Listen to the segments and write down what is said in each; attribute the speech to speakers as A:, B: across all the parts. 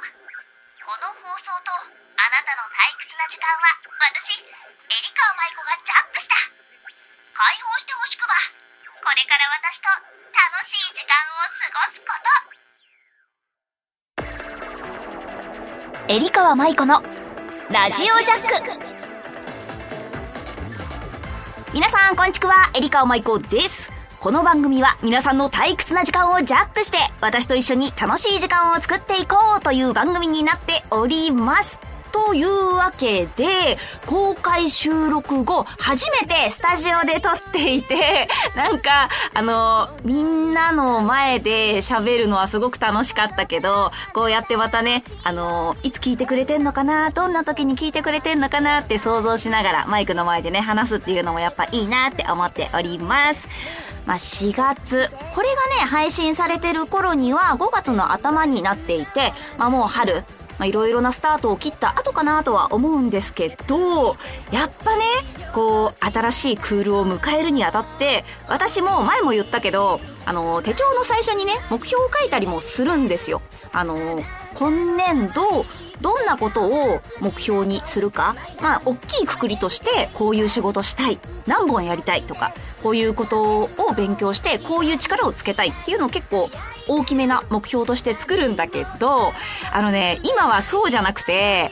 A: この放送とあなたの退屈な時間は私エリカ舞子がジャックした。解放してほしくば。これから私と楽しい時間を過ごすこと。
B: エリカ舞子のラジオジャック。皆さんこんちくは。エリカ舞子です。この番組は皆さんの退屈な時間をジャックして私と一緒に楽しい時間を作っていこうという番組になっております。というわけで、公開収録後、初めてスタジオで撮っていて、なんか、あの、みんなの前で喋るのはすごく楽しかったけど、こうやってまたね、あの、いつ聞いてくれてんのかな、どんな時に聞いてくれてんのかなって想像しながら、マイクの前でね、話すっていうのもやっぱいいなって思っております。まあ、4月。これがね、配信されてる頃には5月の頭になっていて、まあもう春、まあ、いろいろなスタートを切った後かなとは思うんですけど、やっぱね、こう、新しいクールを迎えるにあたって、私も前も言ったけど、あの、手帳の最初にね、目標を書いたりもするんですよ。あの、今年度、どんなことを目標にするか、まあ、大きいくくりとして、こういう仕事したい、何本やりたいとか、こういうことを勉強して、こういう力をつけたいっていうのを結構大きめな目標として作るんだけど、あのね、今はそうじゃなくて、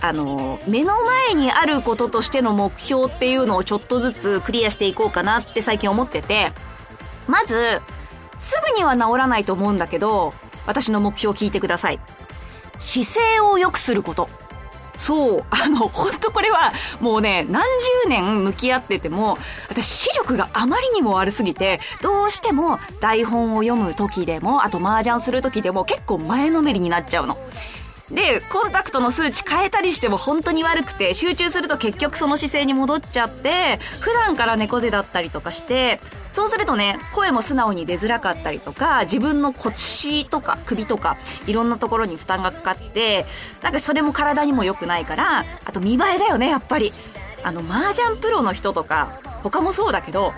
B: あの、目の前にあることとしての目標っていうのをちょっとずつクリアしていこうかなって最近思ってて、まず、すぐには治らないと思うんだけど、私の目標を聞いてください。姿勢を良くすること。そう。あの、本当これは、もうね、何十年向き合ってても、私視力があまりにも悪すぎて、どうしても台本を読む時でも、あと麻雀する時でも結構前のめりになっちゃうの。で、コンタクトの数値変えたりしても本当に悪くて、集中すると結局その姿勢に戻っちゃって、普段から猫背だったりとかして、そうするとね、声も素直に出づらかったりとか、自分の腰とか首とか、いろんなところに負担がかかって、なんかそれも体にも良くないから、あと見栄えだよね、やっぱり。あの、麻雀プロの人とか、他もそうだけど、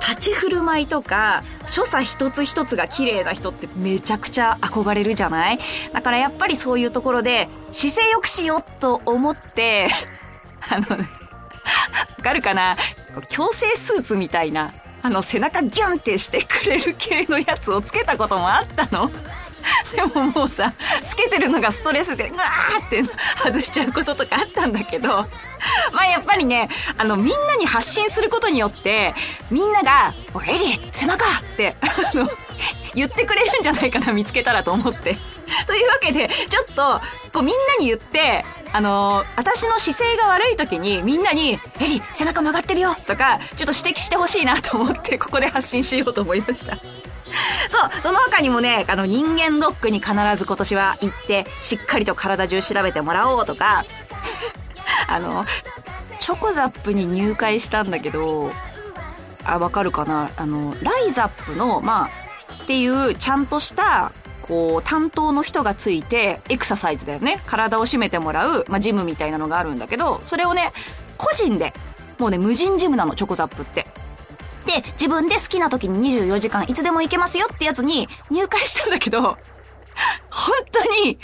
B: 立ち振る舞いとか、所作一つ一つが綺麗な人ってめちゃくちゃ憧れるじゃない？だからやっぱりそういうところで、姿勢良くしようと思って、あのね、わかるかな？強制スーツみたいな、あの背中ギュンってしてくれる系のやつをつけたこともあったの？でももうさ、つけてるのがストレスで、うわーって外しちゃうこととかあったんだけど、まあやっぱりね、あの、みんなに発信することによって、みんなが、おエリ背中って、あの、言ってくれるんじゃないかな、見つけたらと思って。というわけで、ちょっと、こうみんなに言って、あのー、私の姿勢が悪い時にみんなに、エリ、背中曲がってるよとか、ちょっと指摘してほしいなと思って、ここで発信しようと思いました。そう、その他にもね、あの人間ドックに必ず今年は行って、しっかりと体中調べてもらおうとか、あの、チョコザップに入会したんだけど、あ、わかるかな？あの、ライザップの、まあ、っていうちゃんとしたこう担当の人がついてエクササイズだよね。体を締めてもらう、まあ、ジムみたいなのがあるんだけどそれをね個人でもうね無人ジムなのチョコザップって。で自分で好きな時に24時間いつでも行けますよってやつに入会したんだけど本当に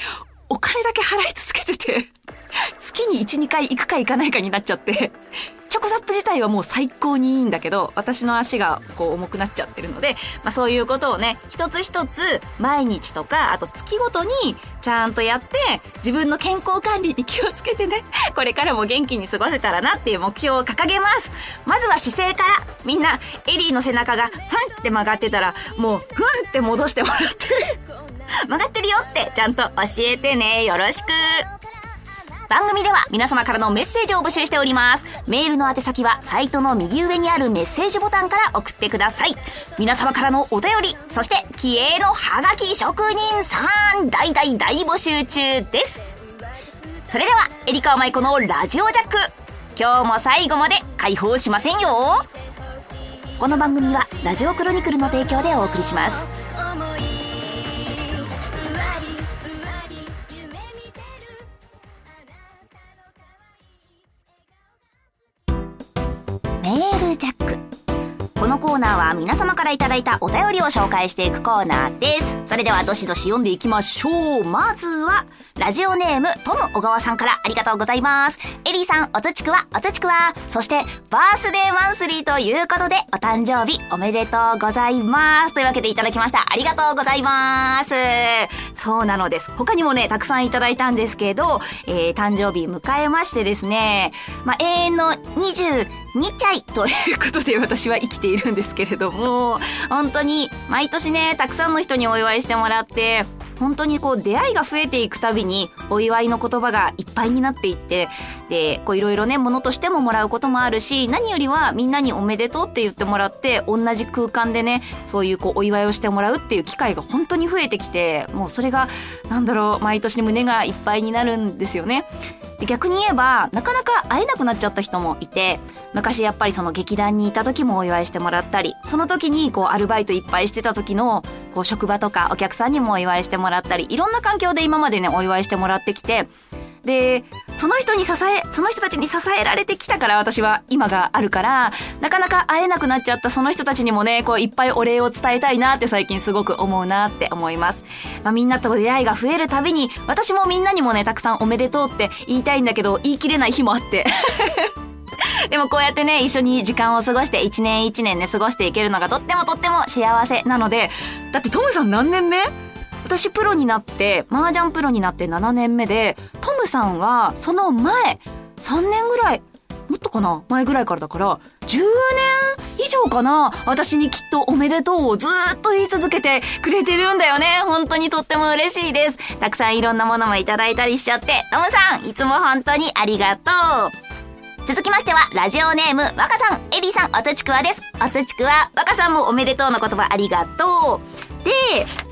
B: お金だけ払い続けてて。月に1、2回行くか行かないかになっちゃって、チョコザップ自体はもう最高にいいんだけど、私の足がこう重くなっちゃってるので、まあそういうことをね、一つ一つ毎日とか、あと月ごとにちゃんとやって、自分の健康管理に気をつけてね、これからも元気に過ごせたらなっていう目標を掲げます。まずは姿勢から、みんな、エリーの背中が、ふんって曲がってたら、もう、ふんって戻してもらって 曲がってるよってちゃんと教えてね。よろしく。番組では皆様からのメッセージを募集しております。メールの宛先はサイトの右上にあるメッセージボタンから送ってください。皆様からのお便り、そして気鋭のハガキ職人さん、大大大募集中です。それでは、エリカマイコのラジオジャック。今日も最後まで解放しませんよ。この番組はラジオクロニクルの提供でお送りします。ナーは皆様からいただいたお便りを紹介していくコーナーです。それではどしどし読んでいきましょう。まずは、ラジオネームトム小川さんからありがとうございます。エリーさん、おつちくわ、おつちくわ。そして、バースデーマンスリーということで、お誕生日おめでとうございます。というわけでいただきました。ありがとうございます。そうなのです。他にもね、たくさんいただいたんですけど、えー、誕生日迎えましてですね、まあ、永遠の20 22歳ということで私は生きているんですけれども、本当に毎年ね、たくさんの人にお祝いしてもらって、本当にこう出会いが増えていくたびにお祝いの言葉がいっぱいになっていって、で、こういろいろね、ものとしてももらうこともあるし、何よりはみんなにおめでとうって言ってもらって、同じ空間でね、そういうこうお祝いをしてもらうっていう機会が本当に増えてきて、もうそれが、なんだろう、毎年胸がいっぱいになるんですよね。で逆に言えば、なかなか会えなくなっちゃった人もいて、昔やっぱりその劇団にいた時もお祝いしてもらったり、その時にこうアルバイトいっぱいしてた時の、こう職場とかお客さんにもお祝いしてもらったり、いろんな環境で今までね、お祝いしてもらってきて、で、その人に支え、その人たちに支えられてきたから私は今があるから、なかなか会えなくなっちゃったその人たちにもね、こういっぱいお礼を伝えたいなって最近すごく思うなって思います。まあみんなと出会いが増えるたびに、私もみんなにもね、たくさんおめでとうって言いたいんだけど、言い切れない日もあって。でもこうやってね、一緒に時間を過ごして一年一年ね、過ごしていけるのがとってもとっても幸せなので、だってトムさん何年目？私プロになって、麻雀プロになって7年目で、ムさんはその前、3年ぐらい、もっとかな前ぐらいからだから、10年以上かな私にきっとおめでとうをずっと言い続けてくれてるんだよね。本当にとっても嬉しいです。たくさんいろんなものもいただいたりしちゃって、トムさん、いつも本当にありがとう。続きましては、ラジオネーム、若さん、エリさん、おつちくわです。おつちくわ、若さんもおめでとうの言葉ありがとう。で、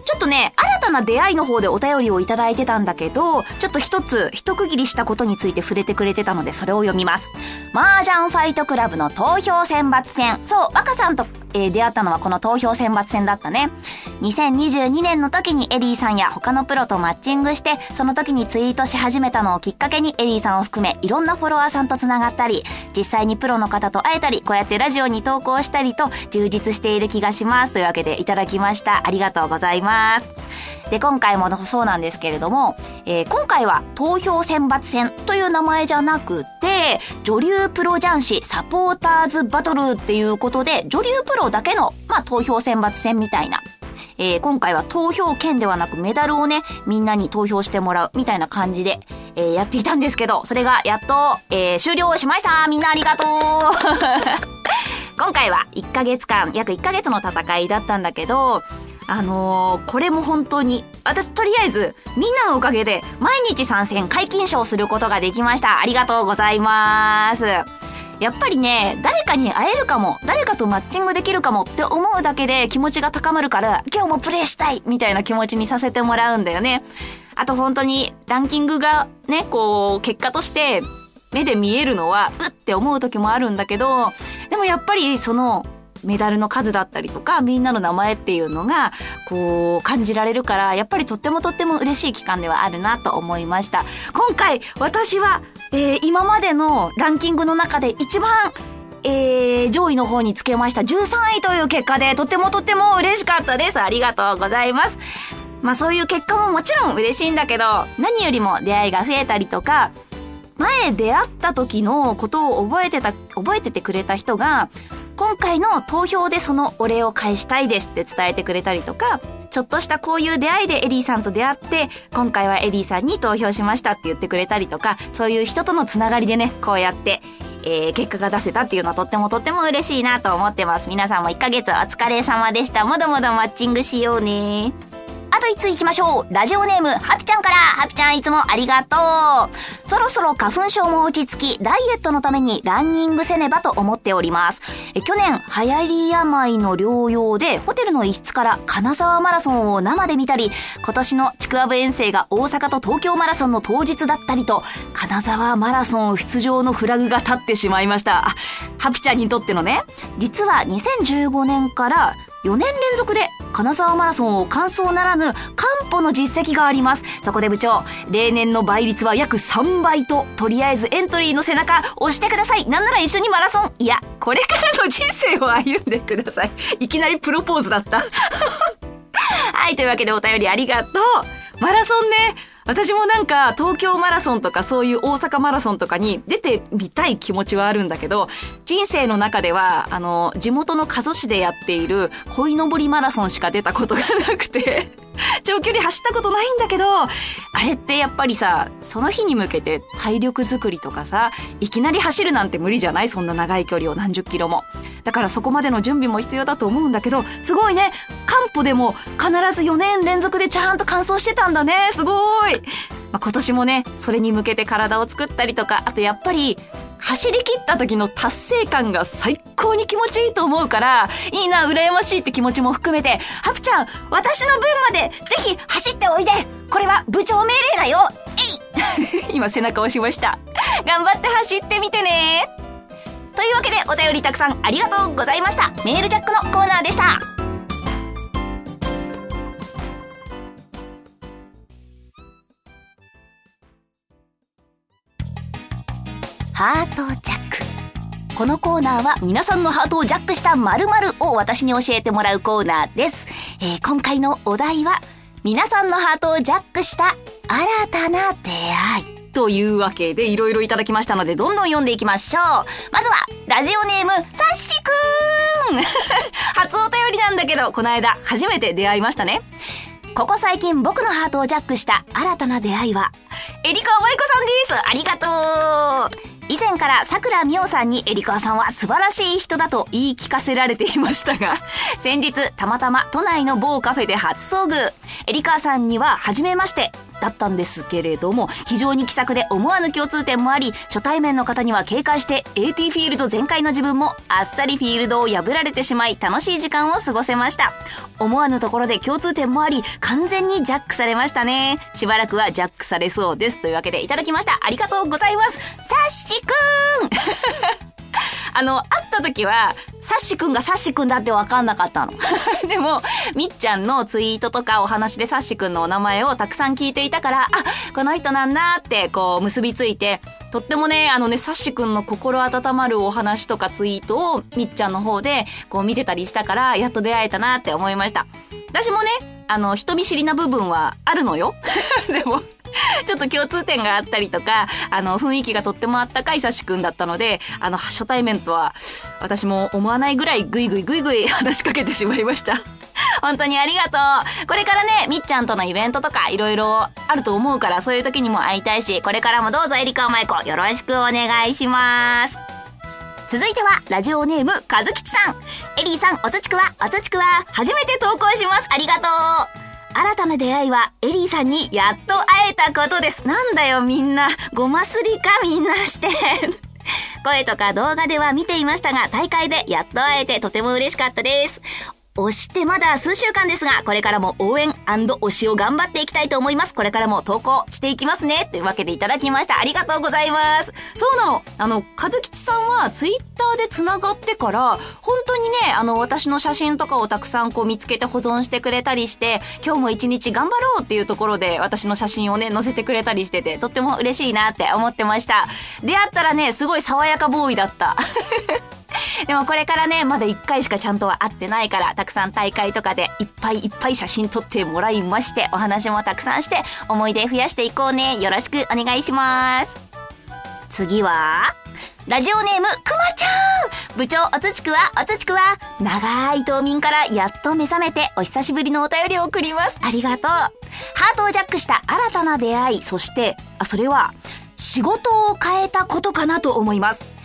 B: ちょっとね、新たな出会いの方でお便りをいただいてたんだけど、ちょっと一つ、一区切りしたことについて触れてくれてたので、それを読みます。麻雀ファイトクラブの投票選抜戦。そう、若さんと、えー出会ったのはこの投票選抜戦だったね。2022年の時にエリーさんや他のプロとマッチングして、その時にツイートし始めたのをきっかけにエリーさんを含め、いろんなフォロワーさんと繋がったり、実際にプロの方と会えたり、こうやってラジオに投稿したりと、充実している気がします。というわけでいただきました。ありがとうございます。で、今回もそうなんですけれども、えー今回は投票選抜戦という名前じゃなくて、女流プロ雀士サポーターズバトルっていうことで、女流プロだけの、まあ、投票選抜戦みたいな。えー今回は投票権ではなくメダルをね、みんなに投票してもらうみたいな感じで、えーやっていたんですけど、それがやっと、えー終了しましたみんなありがとう 今回は1ヶ月間、約1ヶ月の戦いだったんだけど、あのーこれも本当に、私とりあえず、みんなのおかげで、毎日参戦解禁賞することができました。ありがとうございます。やっぱりね、誰かに会えるかも、誰かとマッチングできるかもって思うだけで気持ちが高まるから、今日もプレイしたいみたいな気持ちにさせてもらうんだよね。あと本当に、ランキングがね、こう、結果として、目で見えるのは、うって思う時もあるんだけど、でもやっぱりその、メダルの数だったりとか、みんなの名前っていうのが、こう、感じられるから、やっぱりとってもとっても嬉しい期間ではあるなと思いました。今回、私は、えー今までのランキングの中で一番、えー、上位の方につけました。13位という結果で、とってもとっても嬉しかったです。ありがとうございます。まあそういう結果ももちろん嬉しいんだけど、何よりも出会いが増えたりとか、前出会った時のことを覚えてた、覚えててくれた人が、今回の投票でそのお礼を返したいですって伝えてくれたりとか、ちょっとしたこういう出会いでエリーさんと出会って、今回はエリーさんに投票しましたって言ってくれたりとか、そういう人とのつながりでね、こうやって、えー、結果が出せたっていうのはとってもとっても嬉しいなと思ってます。皆さんも1ヶ月お疲れ様でした。もどもどマッチングしようね。あと1つ行きましょう。ラジオネーム、ハピちゃんから。ハピちゃんいつもありがとう。そろそろ花粉症も落ち着き、ダイエットのためにランニングせねばと思っております。え去年、流行り病の療養で、ホテルの一室から金沢マラソンを生で見たり、今年のちくわぶ遠征が大阪と東京マラソンの当日だったりと、金沢マラソン出場のフラグが立ってしまいました。ハピちゃんにとってのね、実は2015年から4年連続で金沢マラソンを完走ならぬ、完歩の実績があります。そこで部長、例年の倍率は約3倍と、とりあえずエントリーの背中押してください。なんなら一緒にマラソン。いや、これからの人生を歩んでください。いきなりプロポーズだった。はい、というわけでお便りありがとう。マラソンね、私もなんか東京マラソンとかそういう大阪マラソンとかに出てみたい気持ちはあるんだけど、人生の中では、あの、地元の加須市でやっている鯉のぼりマラソンしか出たことがなくて。長距離走ったことないんだけど、あれってやっぱりさ、その日に向けて体力作りとかさ、いきなり走るなんて無理じゃない？そんな長い距離を何十キロも。だからそこまでの準備も必要だと思うんだけど、すごいね。完歩でも必ず4年連続でちゃんと完走してたんだね。すごい。まあ、今年もね、それに向けて体を作ったりとか、あとやっぱり、走り切った時の達成感が最高に気持ちいいと思うから、いいな、羨ましいって気持ちも含めて、ハプちゃん、私の分までぜひ走っておいでこれは部長命令だよえい 今背中押しました。頑張って走ってみてねというわけでお便りたくさんありがとうございました。メールジャックのコーナーでした。ハートジャック。このコーナーは皆さんのハートをジャックした〇〇を私に教えてもらうコーナーです。えー、今回のお題は、皆さんのハートをジャックした新たな出会い。というわけでいろいろいただきましたのでどんどん読んでいきましょう。まずは、ラジオネーム、さっしくーん 初お便りなんだけど、この間初めて出会いましたね。ここ最近僕のハートをジャックした新たな出会いは、エリカ舞子さんですありがとう以前から桜美桜さんにエリカさんは素晴らしい人だと言い聞かせられていましたが、先日たまたま都内の某カフェで初遭遇。エリカさんには初めまして、だったんですけれども、非常に気さくで思わぬ共通点もあり、初対面の方には警戒して AT フィールド全開の自分もあっさりフィールドを破られてしまい楽しい時間を過ごせました。思わぬところで共通点もあり、完全にジャックされましたね。しばらくはジャックされそうです。というわけでいただきました。ありがとうございます。さっしくーん あの、会った時は、サッシくんがサッシくんだってわかんなかったの。でも、みっちゃんのツイートとかお話でサッシくんのお名前をたくさん聞いていたから、あ、この人なんだって、こう、結びついて、とってもね、あのね、サッシくんの心温まるお話とかツイートをみっちゃんの方で、こう見てたりしたから、やっと出会えたなって思いました。私もね、あの、人見知りな部分はあるのよ。でも、ちょっと共通点があったりとか、あの、雰囲気がとってもあったかいさしくんだったので、あの、初対面とは、私も思わないぐらいぐいぐいぐいぐい話しかけてしまいました。本当にありがとう。これからね、みっちゃんとのイベントとかいろいろあると思うから、そういう時にも会いたいし、これからもどうぞエリカおまいこよろしくお願いします。続いては、ラジオネーム、かずきちさん。エリーさん、おつちくわ、おつちくわ、初めて投稿します。ありがとう。新たな出会いはエリーさんにやっと会えたことです。なんだよみんな。ごますりかみんなして。声とか動画では見ていましたが、大会でやっと会えてとても嬉しかったです。押してまだ数週間ですが、これからも応援推しを頑張っていきたいと思います。これからも投稿していきますね。というわけでいただきました。ありがとうございます。そうなの。あの、かずきちさんはツイッターで繋がってから、本当にね、あの、私の写真とかをたくさんこう見つけて保存してくれたりして、今日も一日頑張ろうっていうところで私の写真をね、載せてくれたりしてて、とっても嬉しいなって思ってました。出会ったらね、すごい爽やかボーイだった。でもこれからね、まだ1回しかちゃんとは会ってないから、たくさん大会とかでいっぱいいっぱい写真撮ってもらいまして、お話もたくさんして、思い出増やしていこうね。よろしくお願いします。次は、ラジオネーム、くまちゃん部長、おつちくわ、おつちくわ長い冬眠からやっと目覚めて、お久しぶりのお便りを送ります。ありがとう。ハートをジャックした新たな出会い、そして、あ、それは、仕事を変えたことかなと思います。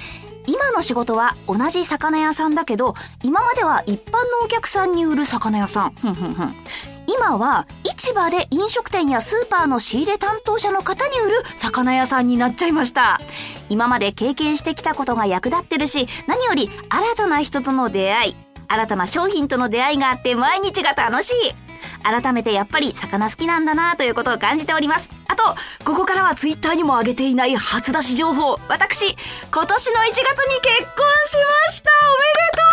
B: 今の仕事は同じ魚屋さんだけど、今までは一般のお客さんに売る魚屋さん。今は市場で飲食店やスーパーの仕入れ担当者の方に売る魚屋さんになっちゃいました。今まで経験してきたことが役立ってるし、何より新たな人との出会い、新たな商品との出会いがあって毎日が楽しい。改めてやっぱり魚好きなんだなということを感じております。あと、ここからはツイッターにも上げていない初出し情報。私、今年の1月に結婚しましたおめでと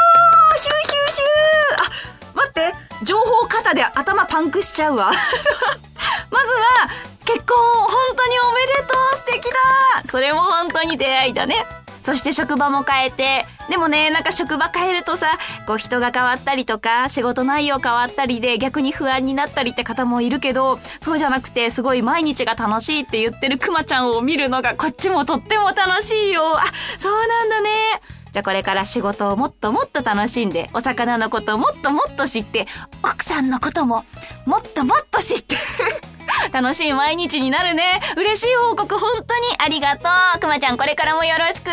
B: うヒューヒューヒューあ、待って。情報肩で頭パンクしちゃうわ。まずは、結婚本当におめでとう素敵だそれも本当に出会いだね。そして職場も変えて、でもね、なんか職場変えるとさ、こう人が変わったりとか、仕事内容変わったりで逆に不安になったりって方もいるけど、そうじゃなくてすごい毎日が楽しいって言ってるくまちゃんを見るのがこっちもとっても楽しいよ。あ、そうなんだね。じゃあこれから仕事をもっともっと楽しんで、お魚のことをもっともっと知って、奥さんのことももっともっと知って 楽しい毎日になるね。嬉しい報告本当にありがとう。くまちゃんこれからもよろしく。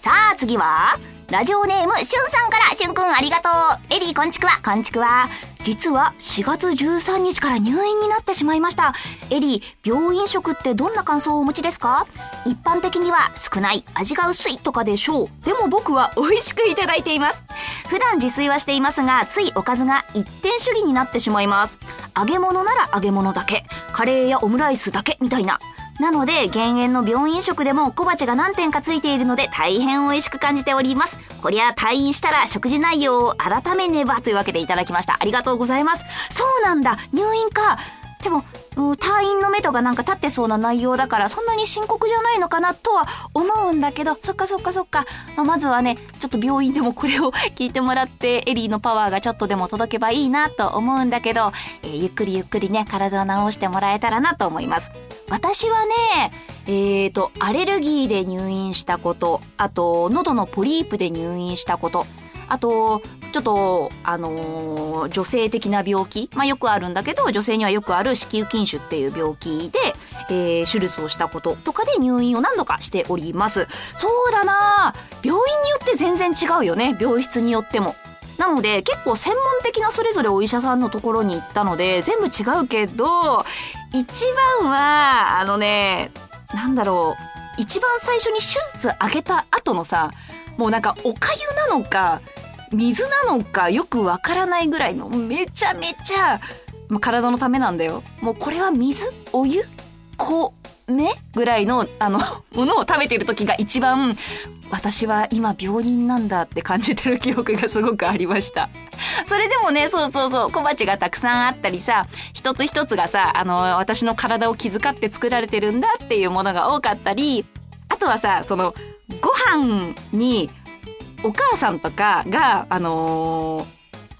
B: さあ次は、ラジオネーム、しゅんさんから、しゅんくんありがとう。エリーこんちくわ、こんちくわ。実は4月13日から入院になってしまいました。エリー、病院食ってどんな感想をお持ちですか？一般的には少ない、味が薄いとかでしょう。でも僕は美味しくいただいています。普段自炊はしていますが、ついおかずが一点主義になってしまいます。揚げ物なら揚げ物だけ、カレーやオムライスだけみたいな。なので、減塩の病院食でも小鉢が何点かついているので大変美味しく感じております。こりゃ退院したら食事内容を改めねばというわけでいただきました。ありがとうございます。そうなんだ入院かでも、退院の目とかなんか立ってそうな内容だからそんなに深刻じゃないのかなとは思うんだけど、そっかそっかそっか。まあ、まずはね、ちょっと病院でもこれを 聞いてもらってエリーのパワーがちょっとでも届けばいいなと思うんだけど、えー、ゆっくりゆっくりね、体を治してもらえたらなと思います。私はね、えーと、アレルギーで入院したこと、あと、喉のポリープで入院したこと、あと、ちょっと、あのー、女性的な病気、まあよくあるんだけど、女性にはよくある子宮筋腫っていう病気で、えー、手術をしたこととかで入院を何度かしております。そうだな病院によって全然違うよね、病室によっても。なので、結構専門的なそれぞれお医者さんのところに行ったので、全部違うけど、一番は、あのね、なんだろう、一番最初に手術上げた後のさ、もうなんかおかゆなのか、水なのかよくわからないぐらいのめちゃめちゃ、まあ、体のためなんだよ。もうこれは水お湯米ぐらいの、あの、ものを食べてる時が一番、私は今病人なんだって感じてる記憶がすごくありました。それでもね、そうそうそう、小鉢がたくさんあったりさ、一つ一つがさ、あの、私の体を気遣って作られてるんだっていうものが多かったり、あとはさ、その、ご飯にお母さんとかが、あの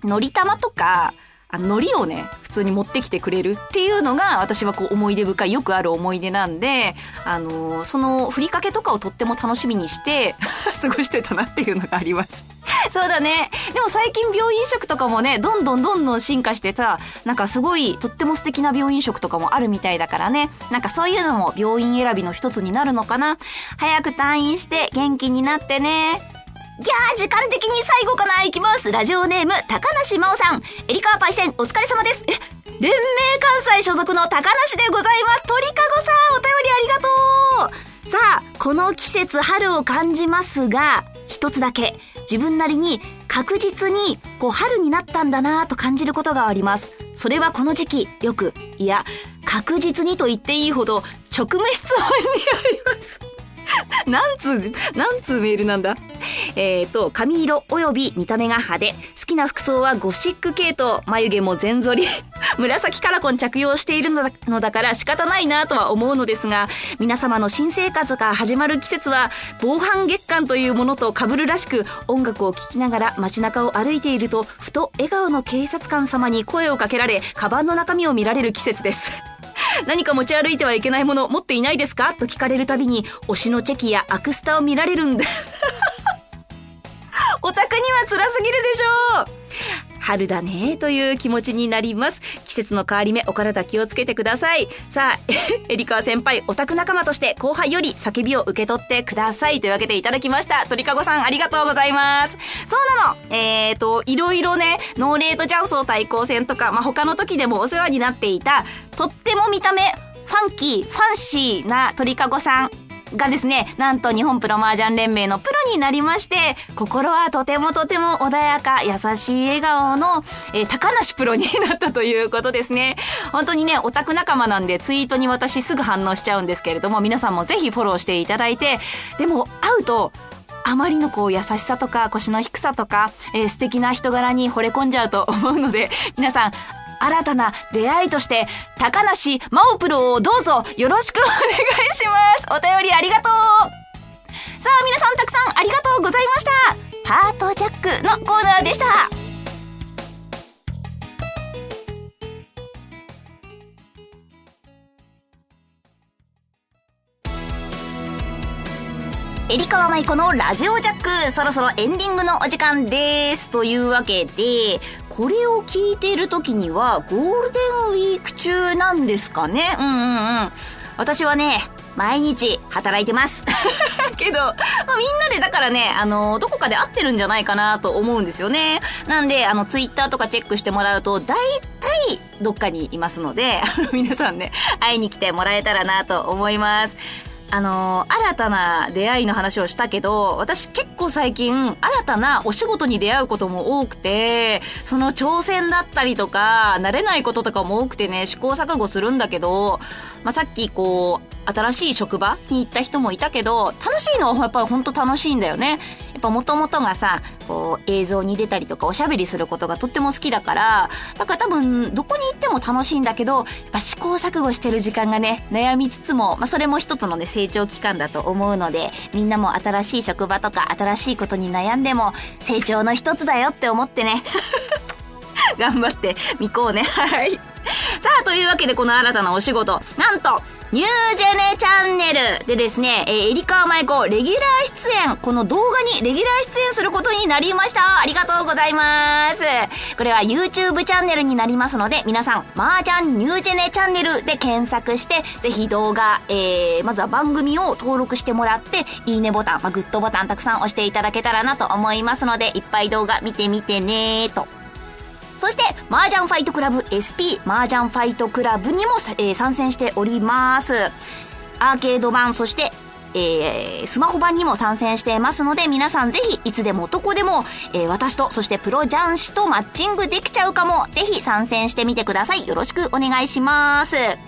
B: ー、のり玉とか、あの、海苔をね、普通に持ってきてくれるっていうのが、私はこう思い出深い、よくある思い出なんで、あのー、その、ふりかけとかをとっても楽しみにして 過ごしてたなっていうのがあります。そうだね。でも最近病院食とかもね、どんどんどんどん進化してさ、なんかすごい、とっても素敵な病院食とかもあるみたいだからね。なんかそういうのも病院選びの一つになるのかな。早く退院して元気になってね。ギャー時間的に最後かな。行きます。ラジオネーム高梨真央さん。エリカーパイセンお疲れ様です。え連盟関西所属の高梨でございます。鳥かごさんお便りありがとう。さあこの季節春を感じますが一つだけ。自分なりに確実にこう春になったんだなと感じることがあります。それはこの時期よく。いや確実にと言っていいほど職務質問にあります。何通、何通メールなんだ？えっ、ー、と、髪色及び見た目が派手。好きな服装はゴシック系統。眉毛も全剃り。紫カラコン着用しているのだから仕方ないなとは思うのですが、皆様の新生活が始まる季節は、防犯月間というものと被るらしく、音楽を聴きながら街中を歩いていると、ふと笑顔の警察官様に声をかけられ、カバンの中身を見られる季節です。何か持ち歩いてはいけないもの持っていないですか？と聞かれるたびに、推しのチェキやアクスタを見られるんだ。オタクには辛すぎるでしょう春だねという気持ちになります。季節の変わり目、お体気をつけてください。さあ、エリカワ先輩、オタク仲間として後輩より叫びを受け取ってください。というわけでいただきました。鳥かごさん、ありがとうございます。そうなのえーと、いろいろね、ノーレート雀荘対抗戦とか、まあ、他の時でもお世話になっていた、とっても見た目、ファンキー、ファンシーな鳥かごさん。がですね、なんと日本プロ麻雀連盟のプロになりまして、心はとてもとても穏やか、優しい笑顔の、えー、高梨プロになったということですね。本当にね、オタク仲間なんでツイートに私すぐ反応しちゃうんですけれども、皆さんもぜひフォローしていただいて、でも会うと、あまりのこう優しさとか腰の低さとか、えー、素敵な人柄に惚れ込んじゃうと思うので、皆さん、新たな出会いとして、高梨真央プロをどうぞよろしくお願いします。お便りありがとうさあ皆さんたくさんありがとうございましたハートジャックのコーナーでしたえりかわまいこのラジオジャック、そろそろエンディングのお時間です。というわけで、これを聞いている時にはゴールデンウィーク中なんですかね？うんうんうん。私はね、毎日働いてます。けど、まあ、みんなでだからね、あの、どこかで会ってるんじゃないかなと思うんですよね。なんで、あの、ツイッターとかチェックしてもらうと、大体どっかにいますので、あの、皆さんね、会いに来てもらえたらなと思います。あのー、新たな出会いの話をしたけど、私結構最近、新たなお仕事に出会うことも多くて、その挑戦だったりとか、慣れないこととかも多くてね、試行錯誤するんだけど、まあ、さっきこう、新しい職場に行った人もいたけど、楽しいのはやっぱり本当楽しいんだよね。やっぱ元々がさ、こう映像に出たりとかおしゃべりすることがとっても好きだから、だから多分どこに行っても楽しいんだけど、やっぱ試行錯誤してる時間がね、悩みつつも、まあそれも一つのね、成長期間だと思うので、みんなも新しい職場とか新しいことに悩んでも、成長の一つだよって思ってね。頑張ってみこうね。はい。さあ、というわけでこの新たなお仕事、なんと、ニュージェネチャンネルでですね、えー、エリカーマイコ、レギュラー出演、この動画にレギュラー出演することになりました。ありがとうございます。これは YouTube チャンネルになりますので、皆さん、麻雀ニュージェネチャンネルで検索して、ぜひ動画、えー、まずは番組を登録してもらって、いいねボタン、まあ、グッドボタンたくさん押していただけたらなと思いますので、いっぱい動画見てみてねーと。そして、麻雀ファイトクラブ SP 麻雀ファイトクラブにも、えー、参戦しております。アーケード版、そして、えー、スマホ版にも参戦していますので、皆さんぜひ、いつでもどこでも、えー、私と、そしてプロ雀士とマッチングできちゃうかも、ぜひ参戦してみてください。よろしくお願いします。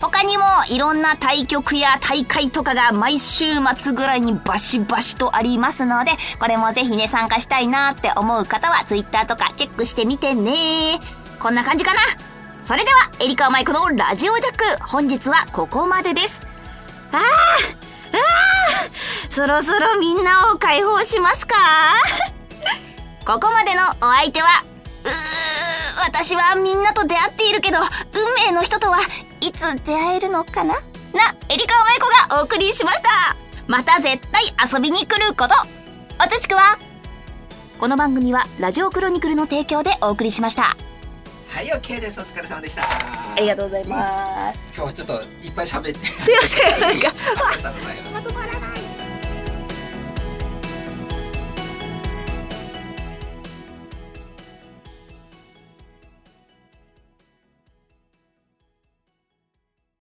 B: 他にもいろんな対局や大会とかが毎週末ぐらいにバシバシとありますので、これもぜひね、参加したいなって思う方は Twitter とかチェックしてみてね。こんな感じかなそれでは、エリカマイクのラジオジャック、本日はここまでです。ああああそろそろみんなを解放しますか？ここまでのお相手は、うー、私はみんなと出会っているけど、運命の人とはいつ出会えるのかな？な、エリカオマイコがお送りしました。また絶対遊びに来ること。おつちくはこの番組はラジオクロニクルの提供でお送りしました。
C: はい OK です。お疲れ様でした。
B: ありがとうございます、
C: 今日はちょっといっぱい喋って。
B: すいません。なんか
C: ありがとうございます